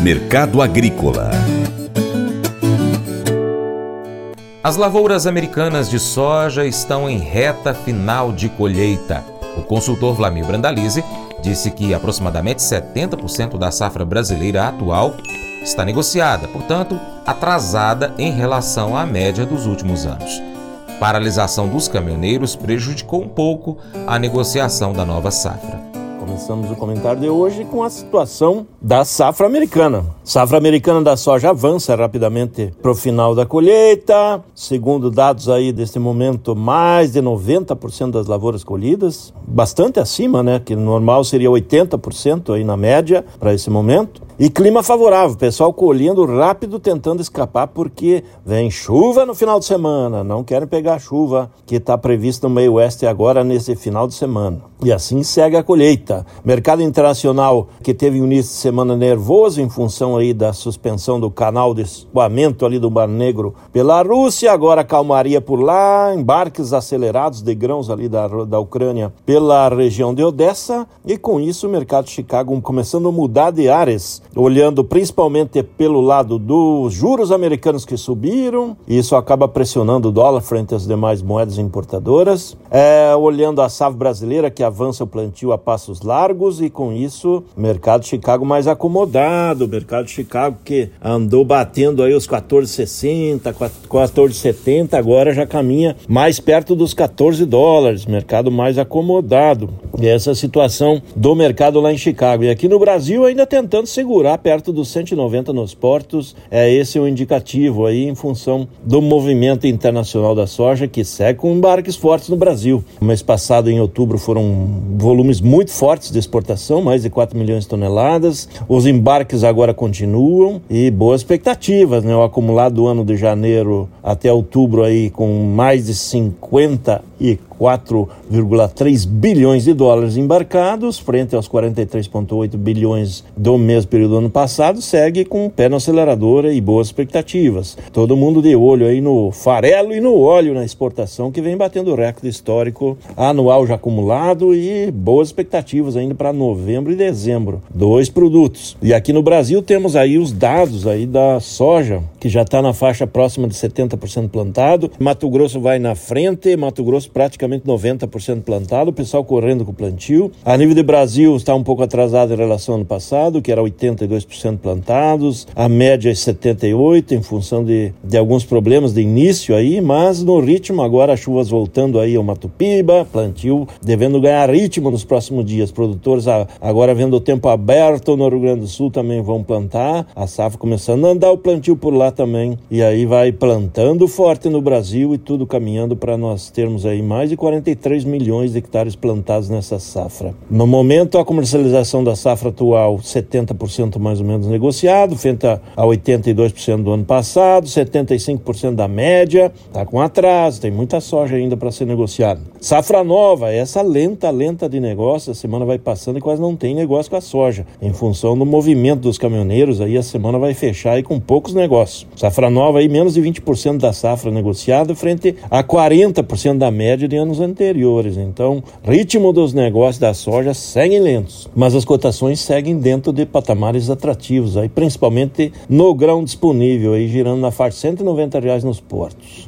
Mercado Agrícola As lavouras americanas de soja estão em reta final de colheita. O consultor Vlamir Brandalize disse que aproximadamente 70% da safra brasileira atual está negociada, portanto, atrasada em relação à média dos últimos anos. Paralisação dos caminhoneiros prejudicou um pouco a negociação da nova safra. Começamos o comentário de hoje com a situação da safra americana. Safra americana da soja avança rapidamente para o final da colheita. Segundo dados aí deste momento, mais de 90% das lavouras colhidas, bastante acima, né? Que normal seria 80% aí na média para esse momento. E clima favorável, pessoal colhendo rápido, tentando escapar, porque vem chuva no final de semana. Não querem pegar a chuva que está prevista no meio oeste agora nesse final de semana. E assim segue a colheita. Mercado internacional que teve um início de semana nervoso em função aí da suspensão do canal de escoamento ali do Mar Negro pela Rússia, agora calmaria por lá, embarques acelerados de grãos ali da, da Ucrânia pela região de Odessa, e com isso o mercado de Chicago começando a mudar de áreas olhando principalmente pelo lado dos juros americanos que subiram, e isso acaba pressionando o dólar frente às demais moedas importadoras, é, olhando a safra brasileira que avança o plantio a passos largos, e com isso o mercado de Chicago mais acomodado, o mercado de Chicago que andou batendo aí os 14,60, 14,70, agora já caminha mais perto dos 14 dólares, mercado mais acomodado. E essa situação do mercado lá em Chicago. E aqui no Brasil ainda tentando segurar perto dos 190 nos portos. É esse o indicativo aí em função do movimento internacional da soja que segue com embarques fortes no Brasil. No mês passado, em outubro, foram volumes muito fortes de exportação, mais de 4 milhões de toneladas. Os embarques agora continuam e boas expectativas, né? O acumulado do ano de janeiro até outubro aí com mais de 50 e 4,3 bilhões de dólares embarcados, frente aos 43,8 bilhões do mesmo período do ano passado, segue com o pé na aceleradora e boas expectativas. Todo mundo de olho aí no farelo e no óleo na exportação, que vem batendo recorde histórico anual já acumulado e boas expectativas ainda para novembro e dezembro. Dois produtos. E aqui no Brasil temos aí os dados aí da soja, que já está na faixa próxima de 70% plantado. Mato Grosso vai na frente, Mato Grosso praticamente 90% plantado, o pessoal correndo com o plantio. A nível de Brasil está um pouco atrasado em relação ao ano passado, que era 82% plantados, a média é 78% em função de, de alguns problemas de início aí, mas no ritmo agora as chuvas voltando aí ao Mato Piba, plantio devendo ganhar ritmo nos próximos dias. Produtores agora vendo o tempo aberto no Rio Grande do Sul também vão plantar, a safra começando a andar o plantio por lá também, e aí vai plantando forte no Brasil e tudo caminhando para nós termos aí mais de 43 milhões de hectares plantados nessa safra. No momento, a comercialização da safra atual, 70% mais ou menos negociado, frente a 82% do ano passado, 75% da média, está com atraso, tem muita soja ainda para ser negociada. Safra nova, essa lenta, lenta de negócio, a semana vai passando e quase não tem negócio com a soja. Em função do movimento dos caminhoneiros, aí a semana vai fechar aí com poucos negócios. Safra nova aí, menos de 20% da safra negociada, frente a 40% da média de anos anteriores. Então, ritmo dos negócios da soja seguem lentos, mas as cotações seguem dentro de patamares atrativos, aí principalmente no grão disponível, aí girando na faixa de 190 reais nos portos.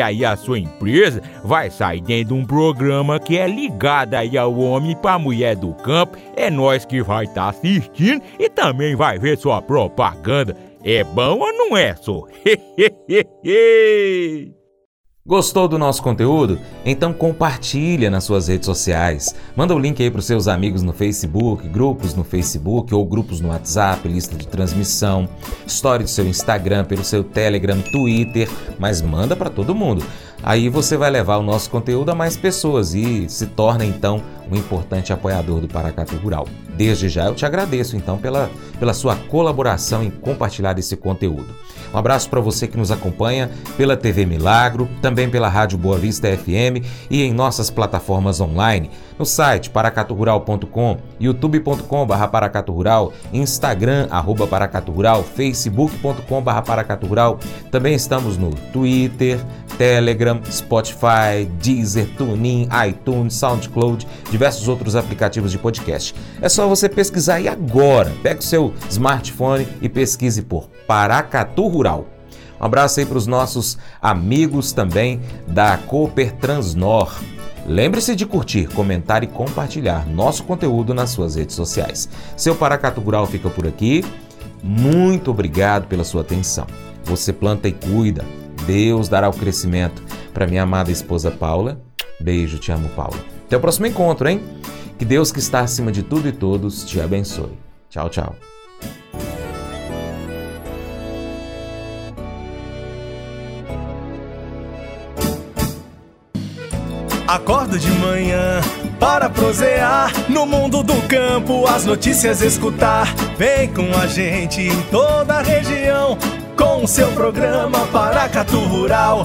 aí a sua empresa vai sair dentro de um programa que é ligado aí ao homem para mulher do campo. É nós que vai estar tá assistindo e também vai ver sua propaganda. É bom ou não é, só? Gostou do nosso conteúdo? Então compartilha nas suas redes sociais. Manda o link aí para os seus amigos no Facebook, grupos no Facebook ou grupos no WhatsApp, lista de transmissão, story do seu Instagram, pelo seu Telegram, Twitter, mas manda para todo mundo. Aí você vai levar o nosso conteúdo a mais pessoas e se torna então um importante apoiador do Paracatu Rural. Desde já eu te agradeço então pela, pela sua colaboração em compartilhar esse conteúdo. Um abraço para você que nos acompanha pela TV Milagro, também pela Rádio Boa Vista FM e em nossas plataformas online, no site paracaturural.com, youtube.com.br paracaturural, instagram arroba paracaturural, facebook.com.br paracaturural. Também estamos no Twitter, Telegram, Spotify, Deezer, TuneIn, iTunes, SoundCloud, diversos outros aplicativos de podcast. É só você pesquisar aí agora. Pega o seu smartphone e pesquise por Paracatu Rural. Um abraço aí para os nossos amigos também da Cooper Transnor. Lembre-se de curtir, comentar e compartilhar nosso conteúdo nas suas redes sociais. Seu Paracatu Rural fica por aqui. Muito obrigado pela sua atenção. Você planta e cuida. Deus dará o crescimento. Para minha amada esposa Paula, beijo, te amo, Paula. Até o próximo encontro, hein? Que Deus que está acima de tudo e todos te abençoe. Tchau, tchau. Acordo de manhã para prosear no mundo do campo, as notícias escutar. Vem com a gente em toda a região com seu programa Paracatu Rural.